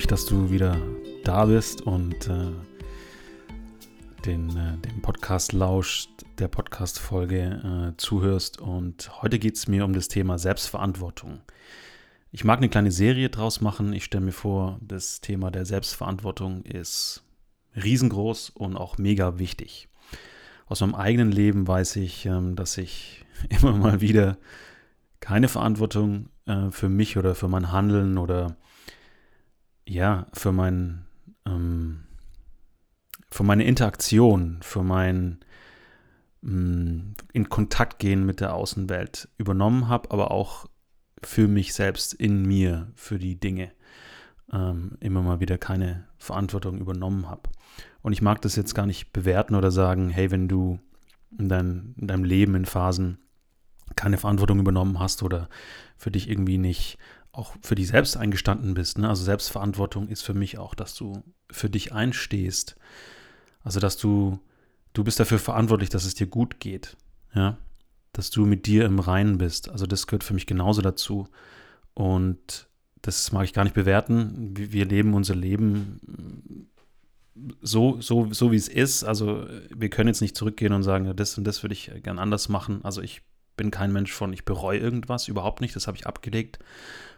Mich, dass du wieder da bist und äh, den, äh, den Podcast lauscht, der Podcast-Folge äh, zuhörst. Und heute geht es mir um das Thema Selbstverantwortung. Ich mag eine kleine Serie draus machen. Ich stelle mir vor, das Thema der Selbstverantwortung ist riesengroß und auch mega wichtig. Aus meinem eigenen Leben weiß ich, ähm, dass ich immer mal wieder keine Verantwortung äh, für mich oder für mein Handeln oder ja, für mein, ähm, für meine Interaktion, für mein ähm, in Kontakt gehen mit der Außenwelt übernommen habe, aber auch für mich selbst in mir, für die Dinge ähm, immer mal wieder keine Verantwortung übernommen habe. Und ich mag das jetzt gar nicht bewerten oder sagen, hey, wenn du in, dein, in deinem Leben in Phasen keine Verantwortung übernommen hast oder für dich irgendwie nicht auch für dich selbst eingestanden bist. Ne? Also Selbstverantwortung ist für mich auch, dass du für dich einstehst. Also dass du, du bist dafür verantwortlich, dass es dir gut geht. Ja, dass du mit dir im Reinen bist. Also das gehört für mich genauso dazu. Und das mag ich gar nicht bewerten. Wir leben unser Leben so, so, so wie es ist. Also wir können jetzt nicht zurückgehen und sagen, das und das würde ich gern anders machen. Also ich bin kein Mensch von, ich bereue irgendwas, überhaupt nicht. Das habe ich abgelegt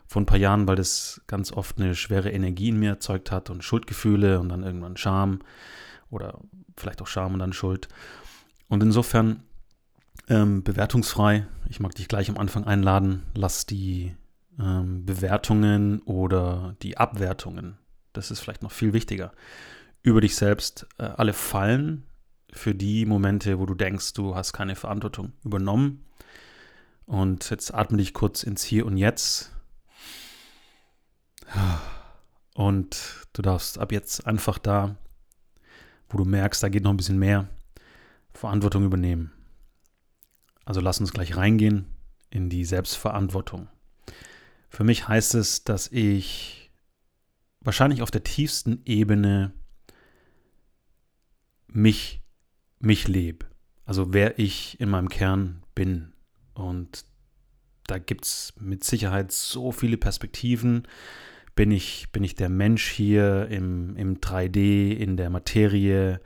vor ein paar Jahren, weil das ganz oft eine schwere Energie in mir erzeugt hat und Schuldgefühle und dann irgendwann Scham oder vielleicht auch Scham und dann Schuld. Und insofern ähm, bewertungsfrei. Ich mag dich gleich am Anfang einladen. Lass die ähm, Bewertungen oder die Abwertungen, das ist vielleicht noch viel wichtiger, über dich selbst äh, alle fallen für die Momente, wo du denkst, du hast keine Verantwortung übernommen. Und jetzt atme dich kurz ins Hier und Jetzt und du darfst ab jetzt einfach da, wo du merkst, da geht noch ein bisschen mehr, Verantwortung übernehmen. Also lass uns gleich reingehen in die Selbstverantwortung. Für mich heißt es, dass ich wahrscheinlich auf der tiefsten Ebene mich, mich lebe. Also wer ich in meinem Kern bin. Und da gibt es mit Sicherheit so viele Perspektiven, bin ich, bin ich der Mensch hier im, im 3D, in der Materie,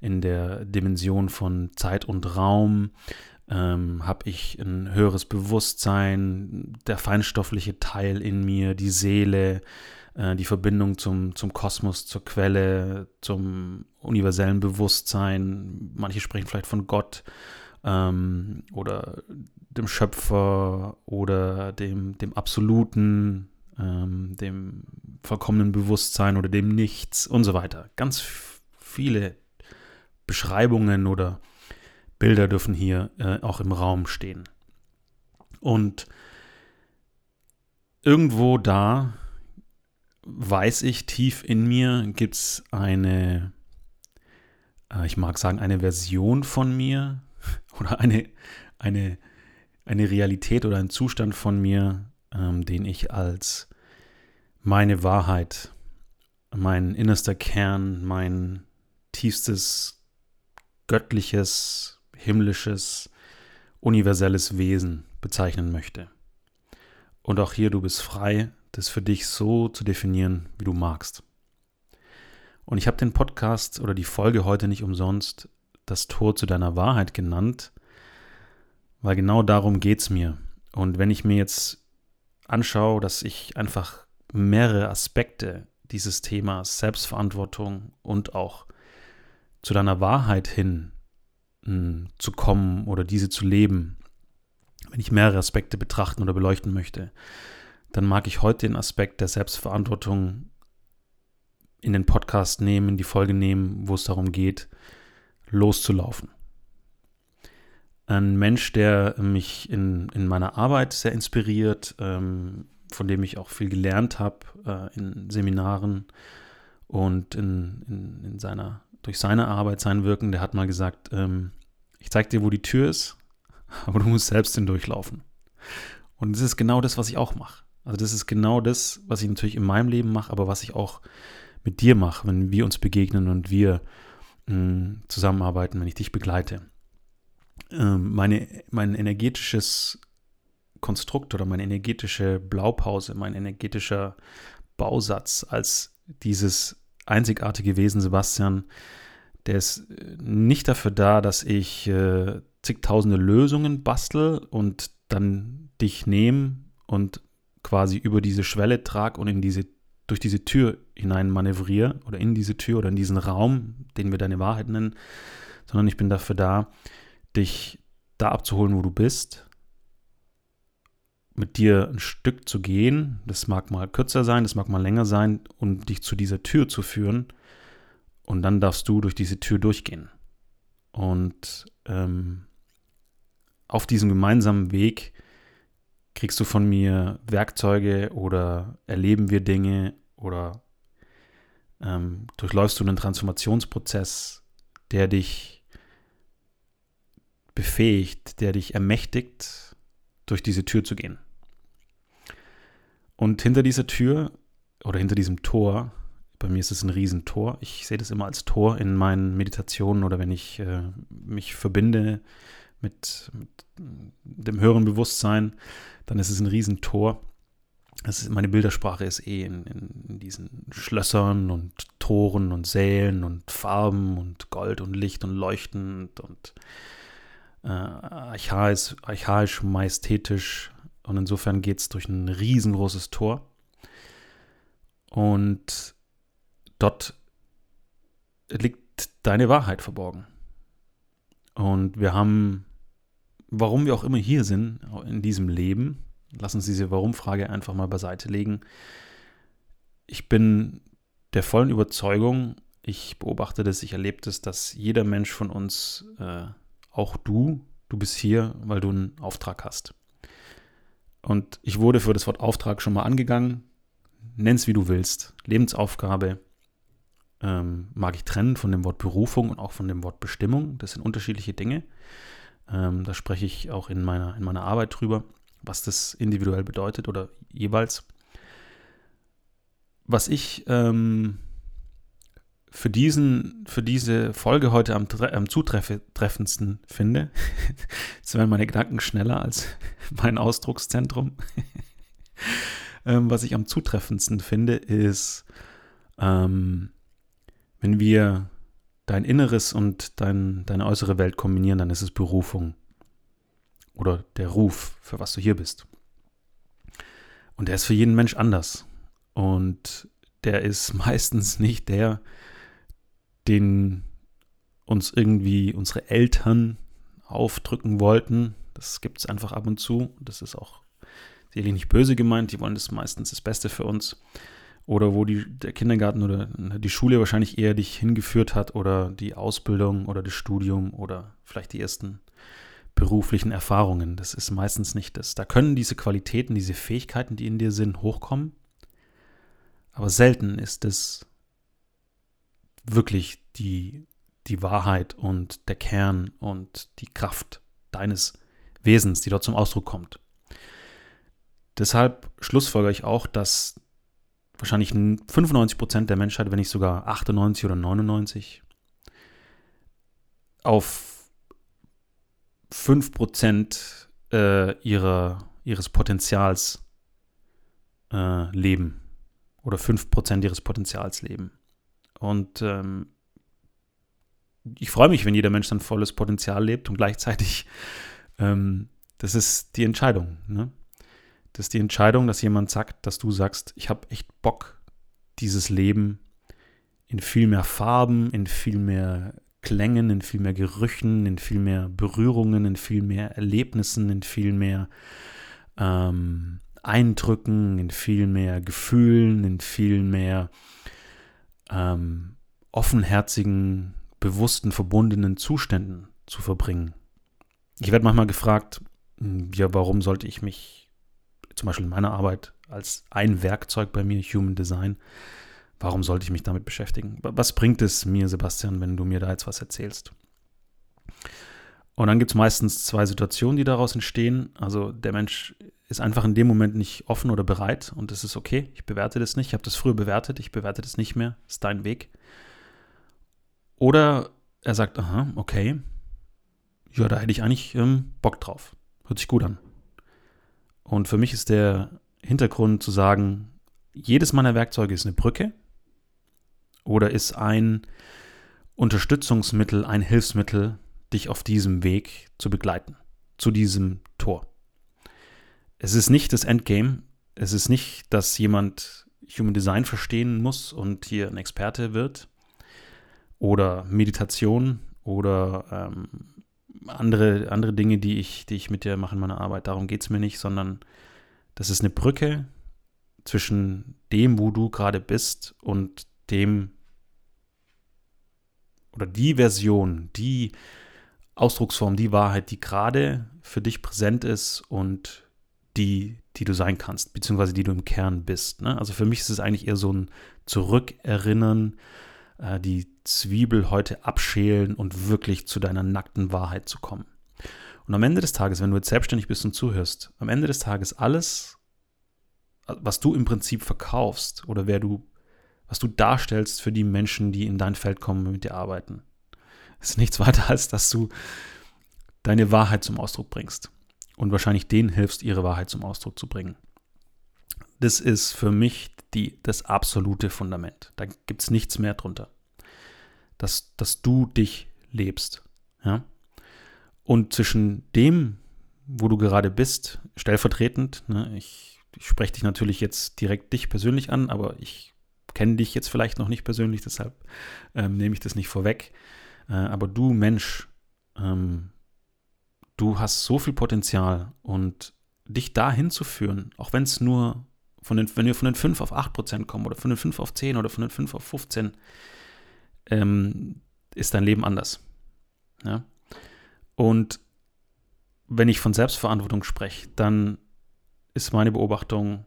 in der Dimension von Zeit und Raum? Ähm, Habe ich ein höheres Bewusstsein, der feinstoffliche Teil in mir, die Seele, äh, die Verbindung zum, zum Kosmos, zur Quelle, zum universellen Bewusstsein? Manche sprechen vielleicht von Gott ähm, oder dem Schöpfer oder dem, dem Absoluten, ähm, dem vollkommenen Bewusstsein oder dem Nichts und so weiter. Ganz viele Beschreibungen oder Bilder dürfen hier äh, auch im Raum stehen. Und irgendwo da weiß ich, tief in mir gibt es eine, äh, ich mag sagen, eine Version von mir oder eine, eine, eine Realität oder ein Zustand von mir, ähm, den ich als meine Wahrheit, mein innerster Kern, mein tiefstes göttliches, himmlisches, universelles Wesen bezeichnen möchte. Und auch hier, du bist frei, das für dich so zu definieren, wie du magst. Und ich habe den Podcast oder die Folge heute nicht umsonst das Tor zu deiner Wahrheit genannt, weil genau darum geht es mir. Und wenn ich mir jetzt anschaue, dass ich einfach mehrere Aspekte dieses Themas Selbstverantwortung und auch zu deiner Wahrheit hin mh, hm, zu kommen oder diese zu leben, wenn ich mehrere Aspekte betrachten oder beleuchten möchte, dann mag ich heute den Aspekt der Selbstverantwortung in den Podcast nehmen, in die Folge nehmen, wo es darum geht, loszulaufen. ein Mensch, der mich in, in meiner Arbeit sehr inspiriert, ähm, von dem ich auch viel gelernt habe äh, in Seminaren und in, in, in, seiner, durch seine Arbeit, sein Wirken. Der hat mal gesagt, ähm, ich zeige dir, wo die Tür ist, aber du musst selbst hindurchlaufen. Und das ist genau das, was ich auch mache. Also das ist genau das, was ich natürlich in meinem Leben mache, aber was ich auch mit dir mache, wenn wir uns begegnen und wir mh, mm, zusammenarbeiten, wenn ich dich begleite. Ähm, meine, mein energetisches Konstrukt oder meine energetische Blaupause, mein energetischer Bausatz als dieses einzigartige Wesen Sebastian, der ist nicht dafür da, dass ich äh, zigtausende Lösungen bastel und dann dich nehme und quasi über diese Schwelle trage und in diese, durch diese Tür hinein manövriere oder in diese Tür oder in diesen Raum, den wir deine Wahrheit nennen, sondern ich bin dafür da, dich da abzuholen, wo du bist, mit dir ein Stück zu gehen, das mag mal kürzer sein, das mag mal länger sein, und dich zu dieser Tür zu führen. Und dann darfst du durch diese Tür durchgehen. Und ähm, auf diesem gemeinsamen Weg kriegst du von mir Werkzeuge oder erleben wir Dinge oder ähm, durchläufst du einen Transformationsprozess, der dich befähigt, der dich ermächtigt, durch diese Tür zu gehen. Und hinter dieser Tür oder hinter diesem Tor, bei mir ist es ein Riesentor, ich sehe das immer als Tor in meinen Meditationen oder wenn ich äh, mich verbinde mit, mit, dem höheren Bewusstsein, dann ist es ein Riesentor. Das ist, meine Bildersprache ist eh in, in, diesen Schlössern und Toren und Sälen und Farben und Gold und Licht und leuchtend und äh, archaisch, archaisch, majestätisch. Und insofern geht es durch ein riesengroßes Tor. Und dort liegt deine Wahrheit verborgen. Und wir haben, warum wir auch immer hier sind, in diesem Leben, lass uns diese Warum-Frage einfach mal beiseite legen. Ich bin der vollen Überzeugung, ich beobachte das, ich erlebe das, dass jeder Mensch von uns äh, auch du, du bist hier, weil du einen Auftrag hast. Und ich wurde für das Wort Auftrag schon mal angegangen. Nenn's wie du willst. Lebensaufgabe ähm, mag ich trennen von dem Wort Berufung und auch von dem Wort Bestimmung. Das sind unterschiedliche Dinge. Ähm, da spreche ich auch in meiner, in meiner Arbeit drüber, was das individuell bedeutet oder jeweils. Was ich ähm, für, diesen, für diese Folge heute am, am zutreffendsten finde. Jetzt werden meine Gedanken schneller als mein Ausdruckszentrum. ähm, was ich am zutreffendsten finde, ist, ähm, wenn wir dein Inneres und dein, deine äußere Welt kombinieren, dann ist es Berufung oder der Ruf, für was du hier bist. Und der ist für jeden Mensch anders. Und der ist meistens nicht der, den uns irgendwie unsere Eltern aufdrücken wollten. Das gibt es einfach ab und zu. Das ist auch sicherlich nicht böse gemeint. Die wollen das meistens das Beste für uns. Oder wo die, der Kindergarten oder die Schule wahrscheinlich eher dich hingeführt hat oder die Ausbildung oder das Studium oder vielleicht die ersten beruflichen Erfahrungen. Das ist meistens nicht das. Da können diese Qualitäten, diese Fähigkeiten, die in dir sind, hochkommen. Aber selten ist es wirklich die, die Wahrheit und der Kern und die Kraft deines Wesens, die dort zum Ausdruck kommt. Deshalb schlussfolgere ich auch, dass wahrscheinlich 95 Prozent der Menschheit, wenn nicht sogar 98 oder 99, auf 5 Prozent äh, ihrer, ihres Potenzials äh, leben oder 5 Prozent ihres Potenzials leben. Und ähm, ich freue mich, wenn jeder Mensch sein volles Potenzial lebt und gleichzeitig, ähm, das ist die Entscheidung. Ne? Das ist die Entscheidung, dass jemand sagt, dass du sagst, ich habe echt Bock, dieses Leben in viel mehr Farben, in viel mehr Klängen, in viel mehr Gerüchen, in viel mehr Berührungen, in viel mehr Erlebnissen, in viel mehr ähm, Eindrücken, in viel mehr Gefühlen, in viel mehr ähm, offenherzigen, bewussten, verbundenen Zuständen zu verbringen. ich werde manchmal gefragt, hm, ja, warum sollte ich mich zum Beispiel in meiner Arbeit als ein Werkzeug bei mir, Human Design, warum sollte ich mich damit beschäftigen? Was bringt es mir, Sebastian, wenn du mir da jetzt was erzählst? Und dann gibt es meistens zwei Situationen, die daraus entstehen. Also der Mensch ist einfach in dem Moment nicht offen oder bereit und das ist okay. Ich bewerte das nicht. Ich habe das früher bewertet, ich bewerte das nicht mehr. Ist dein Weg. Oder er sagt, aha, okay, ja, da hätte ich eigentlich ähm, Bock drauf. Hört sich gut an. Und für mich ist der Hintergrund zu sagen, jedes meiner Werkzeuge ist eine Brücke oder ist ein Unterstützungsmittel, ein Hilfsmittel, dich auf diesem Weg zu begleiten, zu diesem Tor. Es ist nicht das Endgame, es ist nicht, dass jemand Human Design verstehen muss und hier ein Experte wird oder Meditation oder ähm, andere, andere Dinge, die ich, die ich mit dir mache in meiner Arbeit. Darum geht es mir nicht, sondern das ist eine Brücke zwischen dem, wo du gerade bist und dem oder die Version, die Ausdrucksform, die Wahrheit, die gerade für dich präsent ist und die, die du sein kannst, beziehungsweise die du im Kern bist. Ne? Also für mich ist es eigentlich eher so ein Zurückerinnern, äh, die Zwiebel heute abschälen und wirklich zu deiner nackten Wahrheit zu kommen. Und am Ende des Tages, wenn du jetzt selbstständig bist und zuhörst, am Ende des Tages alles, was du im Prinzip verkaufst oder wer du, was du darstellst für die Menschen, die in dein Feld kommen und mit dir arbeiten, ist nichts weiter als, dass du deine Wahrheit zum Ausdruck bringst und wahrscheinlich denen hilfst, ihre Wahrheit zum Ausdruck zu bringen. Das ist für mich die, das absolute Fundament. Da gibt es nichts mehr drunter. Dass, dass du dich lebst. Ja? Und zwischen dem, wo du gerade bist, stellvertretend, ne, ich, ich spreche dich natürlich jetzt direkt dich persönlich an, aber ich kenne dich jetzt vielleicht noch nicht persönlich, deshalb ähm, nehme ich das nicht vorweg. Äh, aber du Mensch, ähm, du hast so viel Potenzial und dich dahin zu führen, auch wenn es nur von den, wenn wir von den 5 auf 8 Prozent kommen oder von den 5 auf 10 oder von den 5 auf 15, ähm, ist dein Leben anders. Ja? Und wenn ich von Selbstverantwortung spreche, dann ist meine Beobachtung,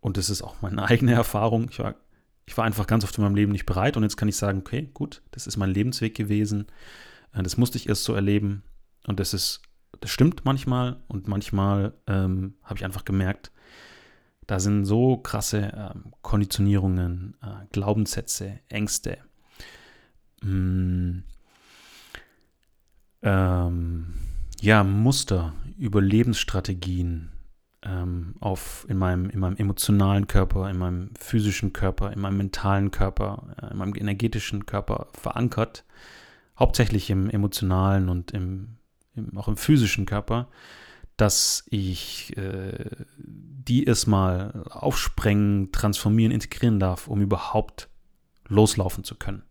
und das ist auch meine eigene Erfahrung, ich war, ich war einfach ganz oft in meinem Leben nicht bereit und jetzt kann ich sagen, okay, gut, das ist mein Lebensweg gewesen, äh, das musste ich erst so erleben und das ist, das stimmt manchmal und manchmal ähm, habe ich einfach gemerkt, da sind so krasse ähm, Konditionierungen, äh, Glaubenssätze, Ängste, mh, mm, ähm, ja, Muster, Überlebensstrategien ähm, auf, in, meinem, in meinem emotionalen Körper, in meinem physischen Körper, in meinem mentalen Körper, äh, in meinem energetischen Körper verankert, hauptsächlich im emotionalen und im, im auch im physischen Körper, dass ich äh, die erstmal aufsprengen, transformieren, integrieren darf, um überhaupt loslaufen zu können.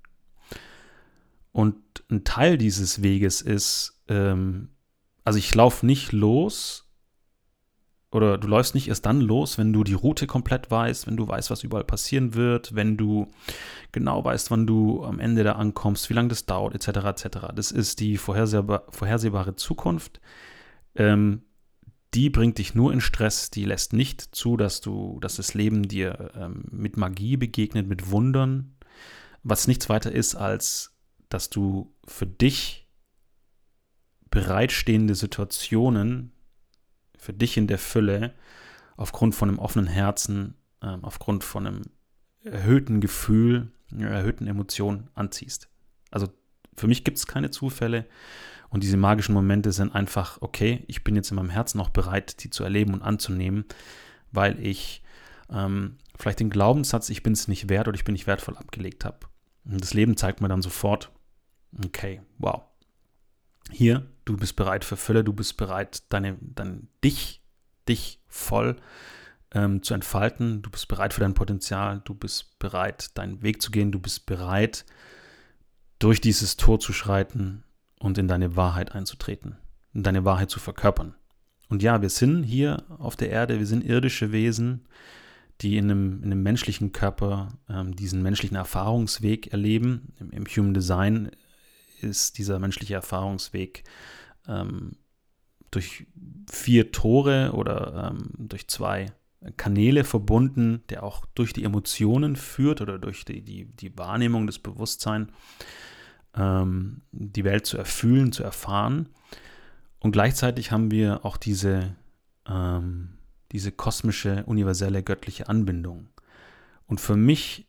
Und ein Teil dieses Weges ist, ähm, also ich laufe nicht los, oder du läufst nicht erst dann los, wenn du die Route komplett weißt, wenn du weißt, was überall passieren wird, wenn du genau weißt, wann du am Ende da ankommst, wie lange das dauert, etc. etc. Das ist die vorhersehbar, vorhersehbare Zukunft. Ähm, die bringt dich nur in Stress, die lässt nicht zu, dass du, dass das Leben dir ähm, mit Magie begegnet, mit Wundern, was nichts weiter ist, als dass du für dich bereitstehende Situationen, für dich in der Fülle, aufgrund von einem offenen Herzen, ähm, aufgrund von einem erhöhten Gefühl, einer erhöhten Emotion anziehst. Also für mich gibt es keine Zufälle. Und diese magischen Momente sind einfach, okay, ich bin jetzt in meinem Herzen auch bereit, die zu erleben und anzunehmen, weil ich ähm, vielleicht den Glaubenssatz, ich bin es nicht wert oder ich bin nicht wertvoll abgelegt habe. Und das Leben zeigt mir dann sofort, okay, wow. Hier, du bist bereit für Fülle, du bist bereit, deine, dein, dich, dich voll ähm, zu entfalten, du bist bereit für dein Potenzial, du bist bereit, deinen Weg zu gehen, du bist bereit, durch dieses Tor zu schreiten und in deine Wahrheit einzutreten, in deine Wahrheit zu verkörpern. Und ja, wir sind hier auf der Erde, wir sind irdische Wesen, die in einem, in einem menschlichen Körper ähm, diesen menschlichen Erfahrungsweg erleben. Im, Im, Human Design ist dieser menschliche Erfahrungsweg ähm, durch vier Tore oder ähm, durch zwei Kanäle verbunden, der auch durch die Emotionen führt oder durch die, die, die Wahrnehmung, das Bewusstsein, ähm, die Welt zu erfüllen, zu erfahren. Und gleichzeitig haben wir auch diese, ähm, diese kosmische, universelle, göttliche Anbindung. Und für mich,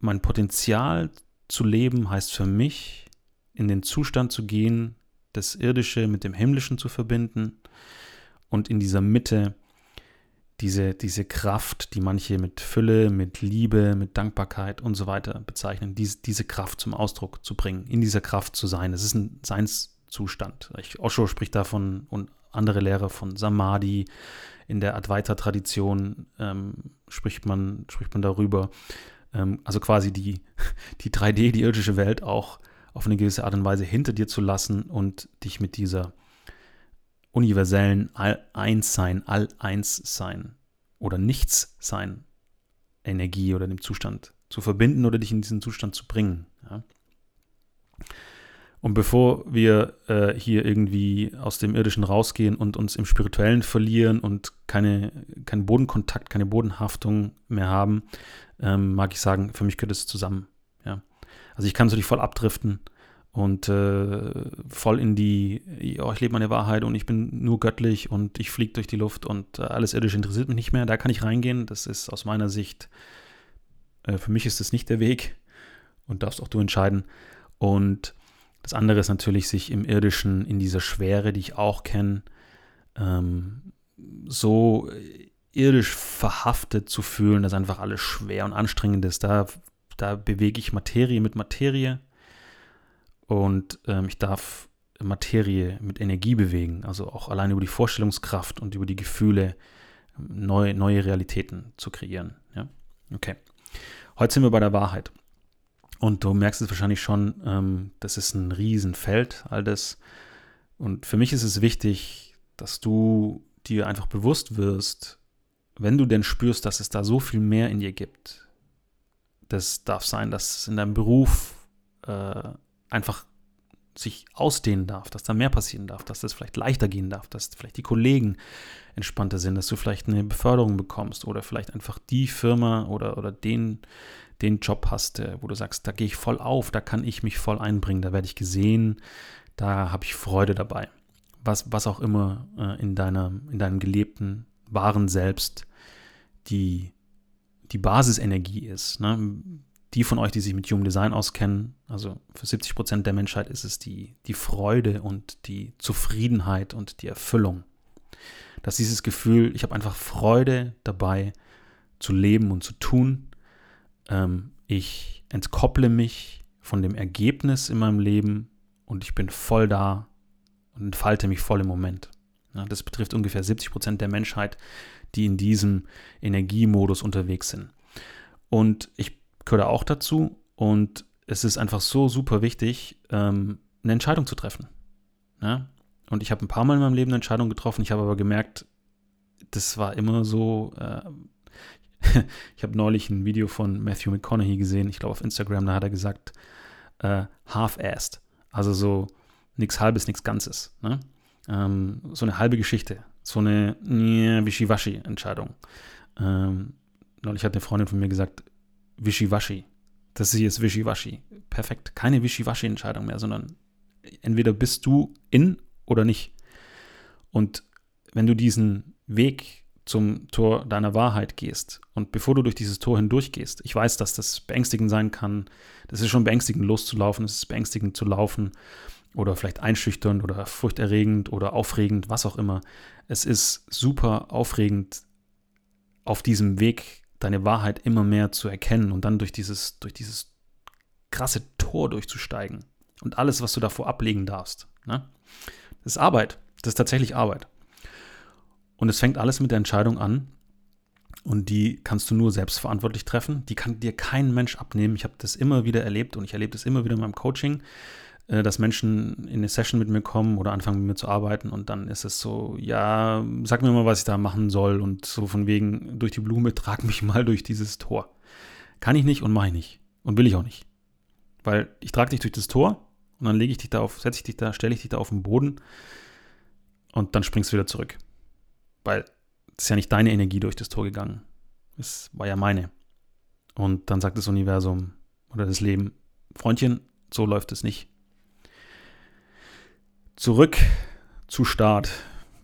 mein Potenzial zu leben, heißt für mich, in den Zustand zu gehen, das Irdische mit dem Himmlischen zu verbinden und in dieser Mitte diese, diese Kraft, die manche mit Fülle, mit Liebe, mit Dankbarkeit und so weiter bezeichnen, diese, diese Kraft zum Ausdruck zu bringen, in dieser Kraft zu sein. Es ist ein Seinszustand. Osho spricht davon und andere Lehrer von Samadhi. In der Advaita-Tradition ähm, spricht, man, spricht man darüber. Ähm, also quasi die, die 3D, die irdische Welt auch auf eine gewisse Art und Weise hinter dir zu lassen und dich mit dieser universellen All-Eins-Sein, All-Eins-Sein oder Nichts-Sein Energie oder dem Zustand zu verbinden oder dich in diesen Zustand zu bringen. Ja. Und bevor wir äh, hier irgendwie aus dem Irdischen rausgehen und uns im Spirituellen verlieren und keine, keinen Bodenkontakt, keine Bodenhaftung mehr haben, ähm, mag ich sagen, für mich gehört es zusammen. Also ich kann natürlich voll abdriften und äh, voll in die, ja, ich lebe meine Wahrheit und ich bin nur göttlich und ich fliege durch die Luft und äh, alles irdisch interessiert mich nicht mehr. Da kann ich reingehen. Das ist aus meiner Sicht, äh, für mich ist das nicht der Weg und darfst auch du entscheiden. Und das andere ist natürlich, sich im Irdischen, in dieser Schwere, die ich auch kenne, ähm, so irdisch verhaftet zu fühlen, dass einfach alles schwer und anstrengend ist. Da, da bewege ich Materie mit Materie und ähm, ich darf Materie mit Energie bewegen, also auch allein über die Vorstellungskraft und über die Gefühle ähm, neue, neue Realitäten zu kreieren. Ja? Okay. Heute sind wir bei der Wahrheit. Und du merkst es wahrscheinlich schon, ähm, das ist ein Riesenfeld, all das. Und für mich ist es wichtig, dass du dir einfach bewusst wirst, wenn du denn spürst, dass es da so viel mehr in dir gibt. Das darf sein, dass es in deinem Beruf äh, einfach sich ausdehnen darf, dass da mehr passieren darf, dass das vielleicht leichter gehen darf, dass vielleicht die Kollegen entspannter sind, dass du vielleicht eine Beförderung bekommst oder vielleicht einfach die Firma oder, oder den, den Job hast, äh, wo du sagst, da gehe ich voll auf, da kann ich mich voll einbringen, da werde ich gesehen, da habe ich Freude dabei. Was, was auch immer äh, in, deiner, in deinem gelebten, wahren Selbst die, die Basisenergie ist. Ne? die von euch, die sich mit Human Design auskennen, also für 70 Prozent der Menschheit ist es die, die Freude und die Zufriedenheit und die Erfüllung. Dass dieses Gefühl, ich habe einfach Freude dabei zu leben und zu tun. Ähm, ich entkopple mich von dem Ergebnis in meinem Leben und ich bin voll da und entfalte mich voll im Moment. Ja, das betrifft ungefähr 70 Prozent der Menschheit, die in diesem Energiemodus unterwegs sind. Und ich gehört auch dazu. Und es ist einfach so super wichtig, ähm, eine Entscheidung zu treffen. Ja? Und ich habe ein paar Mal in meinem Leben eine Entscheidung getroffen. Ich habe aber gemerkt, das war immer so. Äh, ich habe neulich ein Video von Matthew McConaughey gesehen, ich glaube auf Instagram, da hat er gesagt, äh, half-assed. Also so nichts Halbes, nichts Ganzes. Ne? Ähm, so eine halbe Geschichte. So eine Wischiwaschi-Entscheidung. Ähm, neulich hat eine Freundin von mir gesagt, Wischiwaschi. Das hier ist Wischiwaschi. Perfekt. Keine Wischiwaschi-Entscheidung mehr, sondern entweder bist du in oder nicht. Und wenn du diesen Weg zum Tor deiner Wahrheit gehst und bevor du durch dieses Tor hindurch gehst, ich weiß, dass das beängstigend sein kann, das ist schon beängstigend loszulaufen, es ist beängstigend zu laufen oder vielleicht einschüchternd oder furchterregend oder aufregend, was auch immer. Es ist super aufregend, auf diesem Weg deine Wahrheit immer mehr zu erkennen und dann durch dieses, durch dieses krasse Tor durchzusteigen und alles, was du davor ablegen darfst. Ne? Das ist Arbeit. Das ist tatsächlich Arbeit. Und es fängt alles mit der Entscheidung an. Und die kannst du nur selbstverantwortlich treffen. Die kann dir kein Mensch abnehmen. Ich habe das immer wieder erlebt und ich erlebe das immer wieder in meinem Coaching. Äh, dass Menschen in eine Session mit mir kommen oder anfangen mit mir zu arbeiten und dann ist es so, ja, sag mir mal, was ich da machen soll und so von wegen durch die Blume, trag mich mal durch dieses Tor. Kann ich nicht und mache ich nicht und will ich auch nicht. Weil ich trage dich durch das Tor und dann lege ich dich da auf, setze ich dich da, stelle ich dich da auf den Boden und dann springst du wieder zurück. Weil es ist ja nicht deine Energie durch das Tor gegangen. Es war ja meine. Und dann sagt das Universum oder das Leben, Freundchen, so läuft es nicht. Zurück zu Start.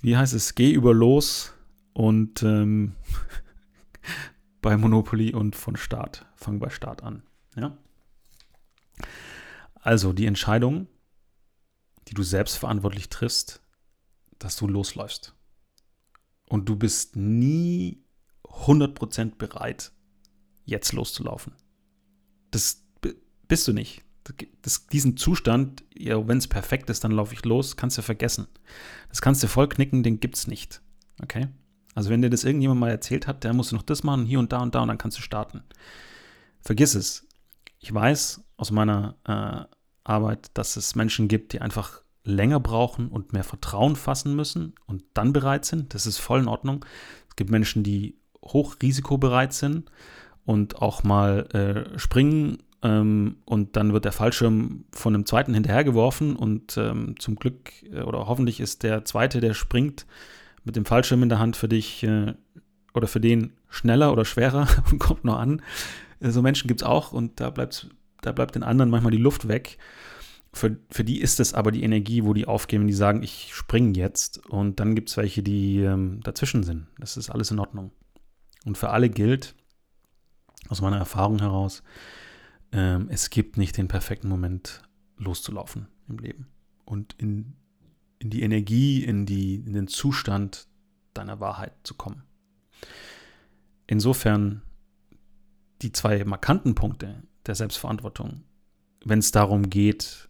Wie heißt es? Geh über los und ähm, bei Monopoly und von Start. Fang bei Start an. Ja? Also die Entscheidung, die du selbstverantwortlich triffst, dass du losläufst. Und du bist nie 100% bereit, jetzt loszulaufen. Das bist du nicht. Das, diesen Zustand, ja, wenn es perfekt ist, dann laufe ich los, kannst du vergessen. Das kannst du voll knicken, den gibt es nicht. Okay? Also wenn dir das irgendjemand mal erzählt hat, der muss noch das machen, hier und da und da und dann kannst du starten. Vergiss es. Ich weiß aus meiner äh, Arbeit, dass es Menschen gibt, die einfach länger brauchen und mehr Vertrauen fassen müssen und dann bereit sind. Das ist voll in Ordnung. Es gibt Menschen, die hochrisikobereit sind und auch mal äh, springen ähm, und dann wird der Fallschirm von einem zweiten hinterhergeworfen und ähm, zum Glück äh, oder hoffentlich ist der zweite, der springt mit dem Fallschirm in der Hand für dich äh, oder für den schneller oder schwerer und kommt noch an. Äh, so Menschen gibt es auch und da, bleibt's, da bleibt den anderen manchmal die Luft weg. Für, für die ist es aber die Energie, wo die aufgeben, die sagen, ich springe jetzt. Und dann gibt es welche, die ähm, dazwischen sind. Das ist alles in Ordnung. Und für alle gilt, aus meiner Erfahrung heraus, ähm, es gibt nicht den perfekten Moment loszulaufen im Leben. Und in, in die Energie, in, die, in den Zustand deiner Wahrheit zu kommen. Insofern die zwei markanten Punkte der Selbstverantwortung, wenn es darum geht,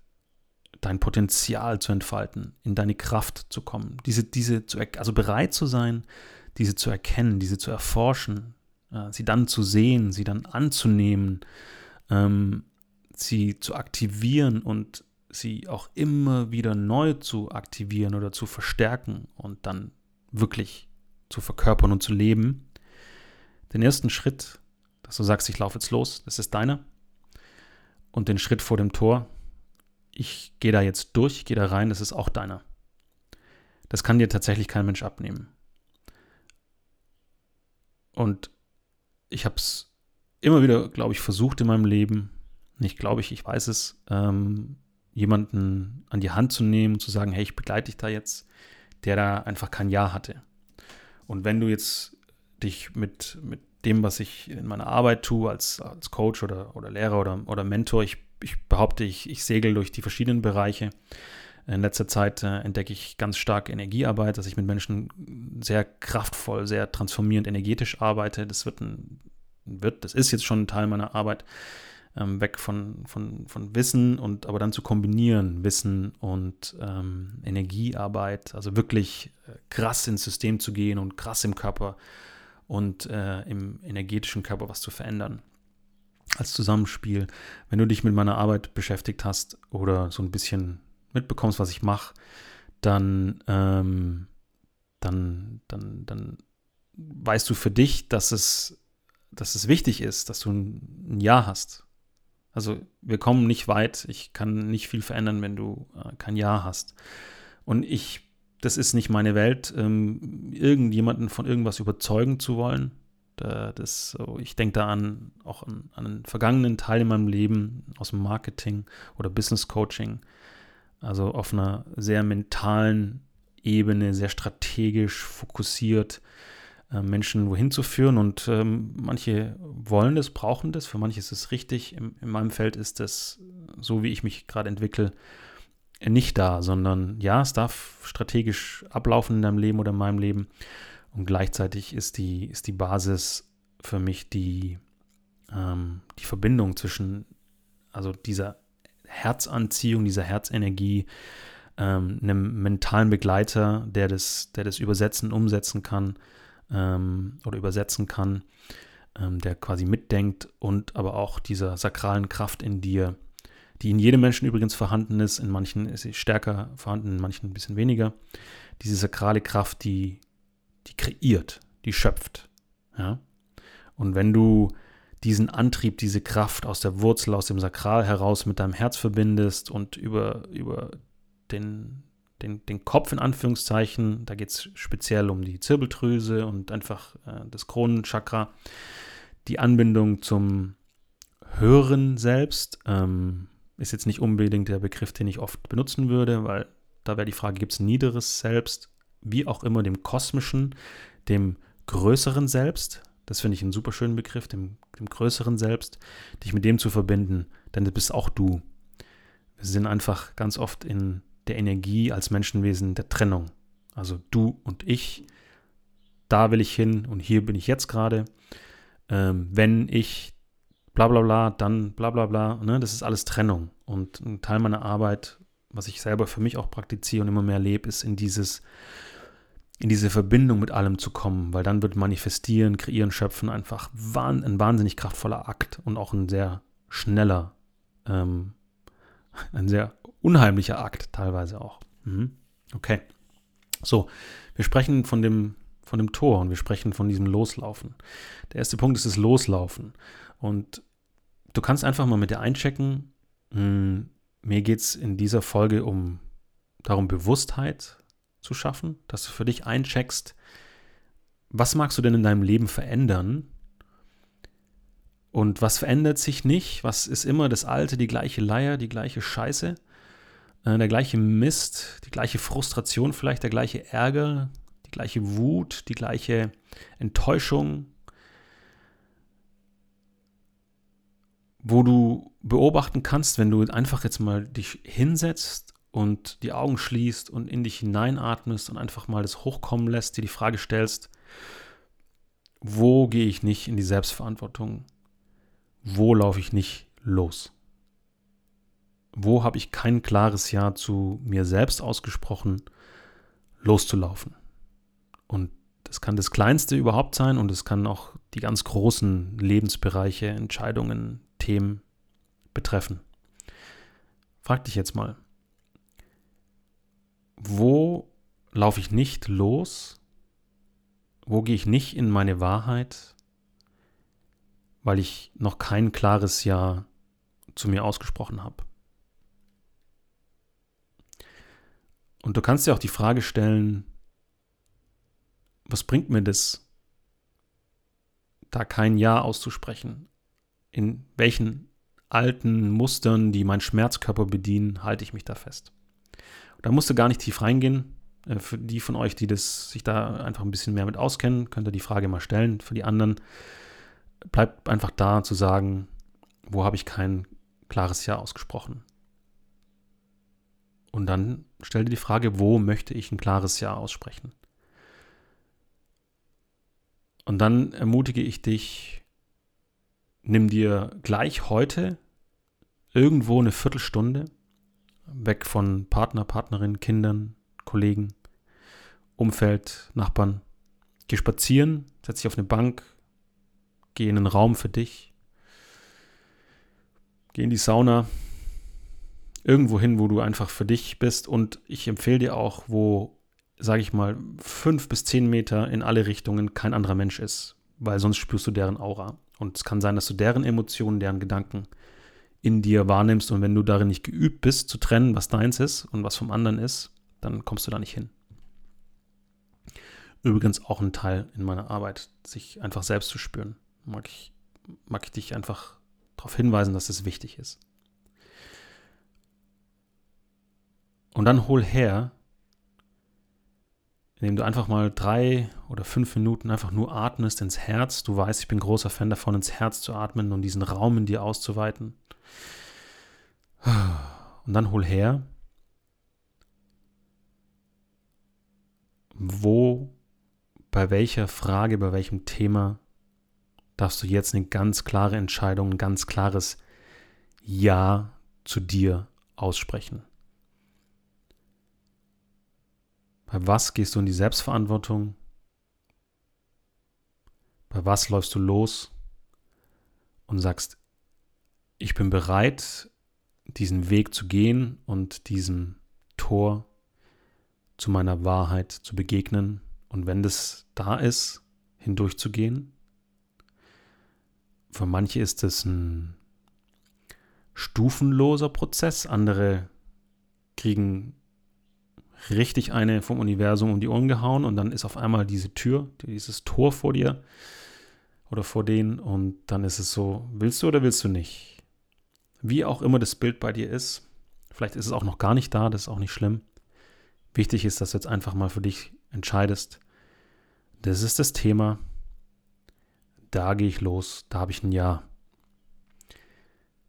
dein Potenzial zu entfalten, in deine Kraft zu kommen, diese, diese zu, also bereit zu sein, diese zu erkennen, diese zu erforschen, äh, sie dann zu sehen, sie dann anzunehmen, ähm, sie zu aktivieren und sie auch immer wieder neu zu aktivieren oder zu verstärken und dann wirklich zu verkörpern und zu leben. Den ersten Schritt, dass du sagst, ich laufe jetzt los, das ist deiner. Und den Schritt vor dem Tor, ich gehe da jetzt durch, gehe da rein, das ist auch deiner. Das kann dir tatsächlich kein Mensch abnehmen. Und ich habe es immer wieder, glaube ich, versucht in meinem Leben, nicht glaube ich, ich weiß es, ähm, jemanden an die Hand zu nehmen und zu sagen, hey, ich begleite dich da jetzt, der da einfach kein Ja hatte. Und wenn du jetzt dich mit, mit dem, was ich in meiner Arbeit tue, als, als Coach oder, oder Lehrer oder, oder Mentor, ich ich behaupte, ich, ich segel durch die verschiedenen Bereiche. In letzter Zeit äh, entdecke ich ganz stark Energiearbeit, dass ich mit Menschen sehr kraftvoll, sehr transformierend energetisch arbeite. Das wird, ein, wird das ist jetzt schon ein Teil meiner Arbeit, ähm, weg von, von, von Wissen und aber dann zu kombinieren, Wissen und ähm, Energiearbeit, also wirklich äh, krass ins System zu gehen und krass im Körper und äh, im energetischen Körper was zu verändern als Zusammenspiel. Wenn du dich mit meiner Arbeit beschäftigt hast oder so ein bisschen mitbekommst, was ich mache, dann, ähm, dann, dann, dann weißt du für dich, dass es, dass es wichtig ist, dass du ein, ein Ja hast. Also wir kommen nicht weit. Ich kann nicht viel verändern, wenn du äh, kein Ja hast. Und ich, das ist nicht meine Welt, ähm, irgendjemanden von irgendwas überzeugen zu wollen. Das, so, ich denke da an auch an, an, einen vergangenen Teil in meinem Leben aus dem Marketing oder Business Coaching. Also auf einer sehr mentalen Ebene, sehr strategisch fokussiert, Menschen wohin zu führen. Und ähm, manche wollen das, brauchen das, für manche ist es richtig. In, in meinem Feld ist das, so wie ich mich gerade entwickle, nicht da, sondern ja, es darf strategisch ablaufen in deinem Leben oder in meinem Leben. Und gleichzeitig ist die, ist die Basis für mich die, ähm, die Verbindung zwischen, also dieser Herzanziehung, dieser Herzenergie, ähm, einem mentalen Begleiter, der das, der das übersetzen, umsetzen kann ähm, oder übersetzen kann, ähm, der quasi mitdenkt und aber auch dieser sakralen Kraft in dir, die in jedem Menschen übrigens vorhanden ist, in manchen ist sie stärker vorhanden, in manchen ein bisschen weniger. Diese sakrale Kraft, die die kreiert, die schöpft. Ja? Und wenn du diesen Antrieb, diese Kraft aus der Wurzel, aus dem Sakral heraus mit deinem Herz verbindest und über, über den, den, den Kopf in Anführungszeichen. Da geht es speziell um die Zirbeldrüse und einfach äh, das Kronenchakra. Die Anbindung zum Hören selbst ähm, ist jetzt nicht unbedingt der Begriff, den ich oft benutzen würde, weil da wäre die Frage, gibt es niederes Selbst, wie auch immer dem kosmischen, dem größeren Selbst, das finde ich einen super schönen Begriff, dem, dem größeren Selbst, dich mit dem zu verbinden, denn das bist auch du. Wir sind einfach ganz oft in der Energie als Menschenwesen der Trennung. Also du und ich, da will ich hin und hier bin ich jetzt gerade. Ähm, wenn ich bla bla bla, dann bla bla bla, ne? das ist alles Trennung. Und ein Teil meiner Arbeit, was ich selber für mich auch praktiziere und immer mehr lebe, ist in dieses, in diese Verbindung mit allem zu kommen, weil dann wird manifestieren, kreieren, schöpfen einfach ein wahnsinnig kraftvoller Akt und auch ein sehr schneller, ähm, ein sehr unheimlicher Akt teilweise auch. Mhm. Okay. So, wir sprechen von dem, von dem Tor und wir sprechen von diesem Loslaufen. Der erste Punkt ist das Loslaufen. Und du kannst einfach mal mit dir einchecken. Mh, hm, mir geht es in dieser Folge um darum, Bewusstheit zu schaffen, dass du für dich eincheckst, was magst du denn in deinem Leben verändern? Und was verändert sich nicht? Was ist immer das Alte, die gleiche Leier, die gleiche Scheiße? Äh, der gleiche Mist, die gleiche Frustration, vielleicht der gleiche Ärger, die gleiche Wut, die gleiche Enttäuschung, wo du beobachten kannst, wenn du einfach jetzt mal dich hinsetzt und die Augen schließt und in dich hineinatmest und einfach mal das hochkommen lässt, dir die Frage stellst, wo gehe ich nicht in die Selbstverantwortung? Wo laufe ich nicht los? Wo habe ich kein klares Ja zu mir selbst ausgesprochen, loszulaufen. Und das kann das Kleinste überhaupt sein und es kann auch die ganz großen Lebensbereiche, Entscheidungen, Themen betreffen. Frag dich jetzt mal, wo laufe ich nicht los? Wo gehe ich nicht in meine Wahrheit, weil ich noch kein klares Ja zu mir ausgesprochen habe? Und du kannst dir auch die Frage stellen, was bringt mir das, da kein Ja auszusprechen? In welchen alten Mustern, die meinen Schmerzkörper bedienen, halte ich mich da fest? Da musst du gar nicht tief reingehen. Äh, für die von euch, die das, sich da einfach ein bisschen mehr mit auskennen, könnt ihr die Frage mal stellen. Für die anderen bleibt einfach da zu sagen, wo habe ich kein klares Ja ausgesprochen? Und dann stell dir die Frage, wo möchte ich ein klares Ja aussprechen? Und dann ermutige ich dich, nimm dir gleich heute irgendwo eine Viertelstunde weg von Partner, Partnerin, Kindern, Kollegen, Umfeld, Nachbarn. Geh spazieren, setz dich auf eine Bank, geh in einen Raum für dich, geh in die Sauna, irgendwo hin, wo du einfach für dich bist. Und ich empfehle dir auch, wo, sage ich mal, fünf bis zehn Meter in alle Richtungen kein anderer Mensch ist, weil sonst spürst du deren Aura. Und es kann sein, dass du deren Emotionen, deren Gedanken in dir wahrnimmst. Und wenn du darin nicht geübt bist, zu trennen, was deins ist und was vom anderen ist, dann kommst du da nicht hin. Übrigens auch ein Teil in meiner Arbeit, sich einfach selbst zu spüren. Mag ich, mag ich dich einfach darauf hinweisen, dass es wichtig ist. Und dann hol her, indem du einfach mal drei oder fünf Minuten einfach nur atmest ins Herz. Du weißt, ich bin großer Fan davon, ins Herz zu atmen und diesen Raum in dir auszuweiten. Und dann hol her, wo, bei welcher Frage, bei welchem Thema darfst du jetzt eine ganz klare Entscheidung, ein ganz klares Ja zu dir aussprechen. Bei was gehst du in die Selbstverantwortung? Bei was läufst du los und sagst, ich bin bereit, diesen Weg zu gehen und diesem Tor zu meiner Wahrheit zu begegnen und wenn das da ist, hindurchzugehen. Für manche ist es ein stufenloser Prozess, andere kriegen richtig eine vom Universum um die Ohren gehauen und dann ist auf einmal diese Tür, dieses Tor vor dir oder vor denen und dann ist es so, willst du oder willst du nicht? Wie auch immer das Bild bei dir ist, vielleicht ist es auch noch gar nicht da, das ist auch nicht schlimm. Wichtig ist, dass du jetzt einfach mal für dich entscheidest, das ist das Thema, da gehe ich los, da habe ich ein Ja.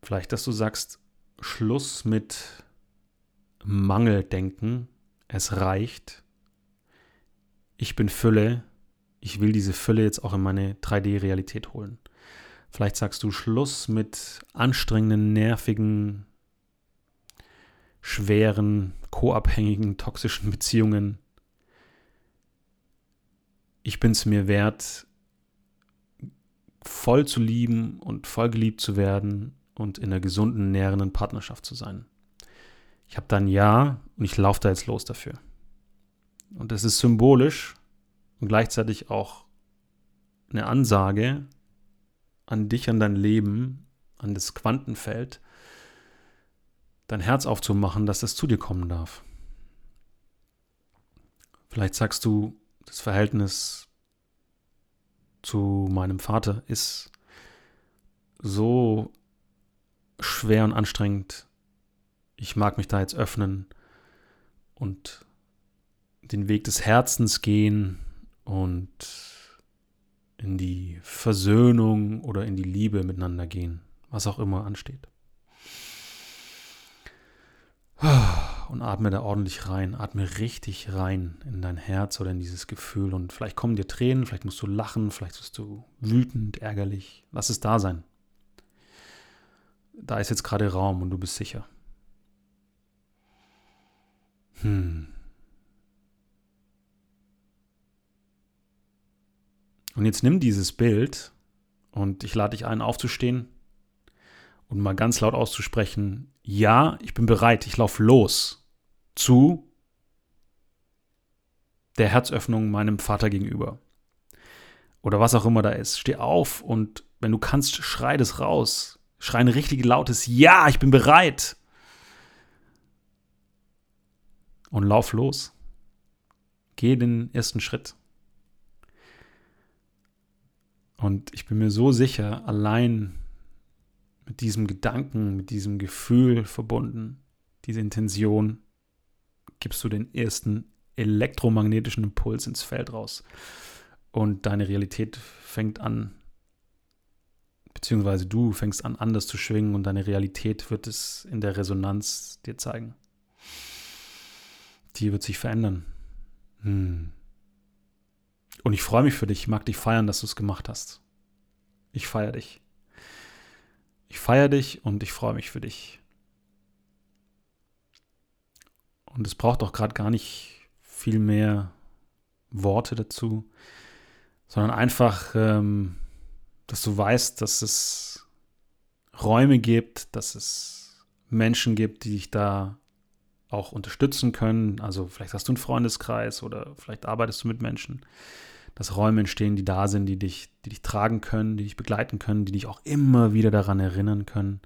Vielleicht, dass du sagst, Schluss mit Mangeldenken, es reicht, ich bin Fülle, ich will diese Fülle jetzt auch in meine 3D-Realität holen. Vielleicht sagst du Schluss mit anstrengenden, nervigen, schweren, co-abhängigen, toxischen Beziehungen. Ich bin es mir wert, voll zu lieben und voll geliebt zu werden und in einer gesunden, nährenden Partnerschaft zu sein. Ich habe dann Ja und ich laufe da jetzt los dafür. Und das ist symbolisch und gleichzeitig auch eine Ansage an dich, an dein Leben, an das Quantenfeld, dein Herz aufzumachen, dass es zu dir kommen darf. Vielleicht sagst du, das Verhältnis zu meinem Vater ist so schwer und anstrengend. Ich mag mich da jetzt öffnen und den Weg des Herzens gehen und in die Versöhnung oder in die Liebe miteinander gehen, was auch immer ansteht. Und atme da ordentlich rein, atme richtig rein in dein Herz oder in dieses Gefühl. Und vielleicht kommen dir Tränen, vielleicht musst du lachen, vielleicht bist du wütend, ärgerlich. Lass es da sein. Da ist jetzt gerade Raum und du bist sicher. Hm. Und jetzt nimm dieses Bild und ich lade dich ein, aufzustehen und mal ganz laut auszusprechen, ja, ich bin bereit, ich laufe los zu der Herzöffnung meinem Vater gegenüber. Oder was auch immer da ist. Steh auf und wenn du kannst, schrei das raus. Schrei ein richtig lautes Ja, ich bin bereit. Und lauf los. Geh den ersten Schritt. Und ich bin mir so sicher, allein mit diesem Gedanken, mit diesem Gefühl verbunden, diese Intention, gibst du den ersten elektromagnetischen Impuls ins Feld raus. Und deine Realität fängt an, beziehungsweise du fängst an, anders zu schwingen und deine Realität wird es in der Resonanz dir zeigen. Die wird sich verändern. Hm. Und ich freue mich für dich, ich mag dich feiern, dass du es gemacht hast. Ich feiere dich. Ich feiere dich und ich freue mich für dich. Und es braucht auch gerade gar nicht viel mehr Worte dazu, sondern einfach, ähm, dass du weißt, dass es Räume gibt, dass es Menschen gibt, die dich da auch unterstützen können. Also vielleicht hast du einen Freundeskreis oder vielleicht arbeitest du mit Menschen, dass Räume entstehen, die da sind, die dich, die dich tragen können, die dich begleiten können, die dich auch immer wieder daran erinnern können,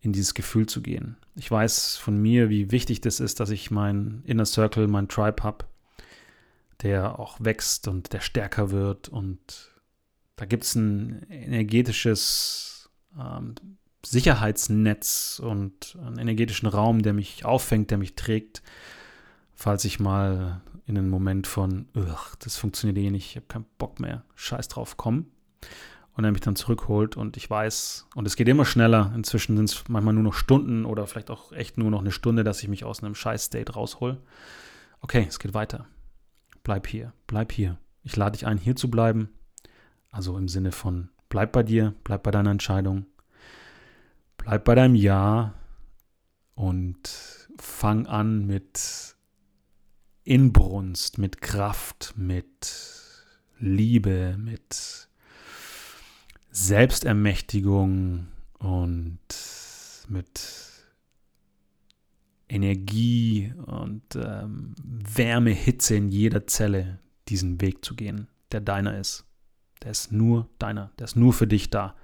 in dieses Gefühl zu gehen. Ich weiß von mir, wie wichtig das ist, dass ich meinen Inner Circle, meinen Tribe habe, der auch wächst und der stärker wird. Und da gibt es ein energetisches ähm, Sicherheitsnetz und einen energetischen Raum, der mich auffängt, der mich trägt, falls ich mal in einen Moment von, das funktioniert eh nicht, ich habe keinen Bock mehr, scheiß drauf, komm. Und er mich dann zurückholt und ich weiß, und es geht immer schneller, inzwischen sind es manchmal nur noch Stunden oder vielleicht auch echt nur noch eine Stunde, dass ich mich aus einem Scheiß-State raushol. Okay, es geht weiter. Bleib hier, bleib hier. Ich lade dich ein, hier zu bleiben. Also im Sinne von, bleib bei dir, bleib bei deiner Entscheidung, bleib bei deinem Ja und fang an mit Inbrunst, mit Kraft, mit Liebe, mit Selbstermächtigung und mit Energie und ähm, Wärme, Hitze in jeder Zelle diesen Weg zu gehen, der deiner ist. Der ist nur deiner, der ist nur für dich da.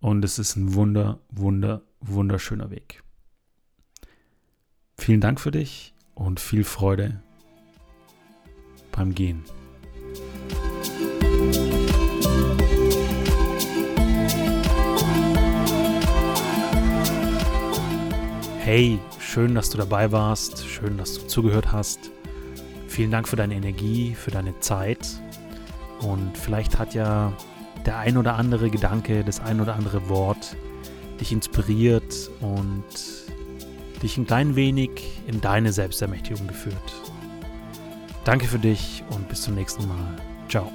Und es ist ein wunder, wunder, wunderschöner Weg. Vielen Dank für dich und viel Freude beim Gehen. Hey, schön, dass du dabei warst, schön, dass du zugehört hast. Vielen Dank für deine Energie, für deine Zeit. Und vielleicht hat ja der ein oder andere Gedanke, das ein oder andere Wort dich inspiriert und dich ein klein wenig in deine Selbstermächtigung geführt. Danke für dich und bis zum nächsten Mal. Ciao.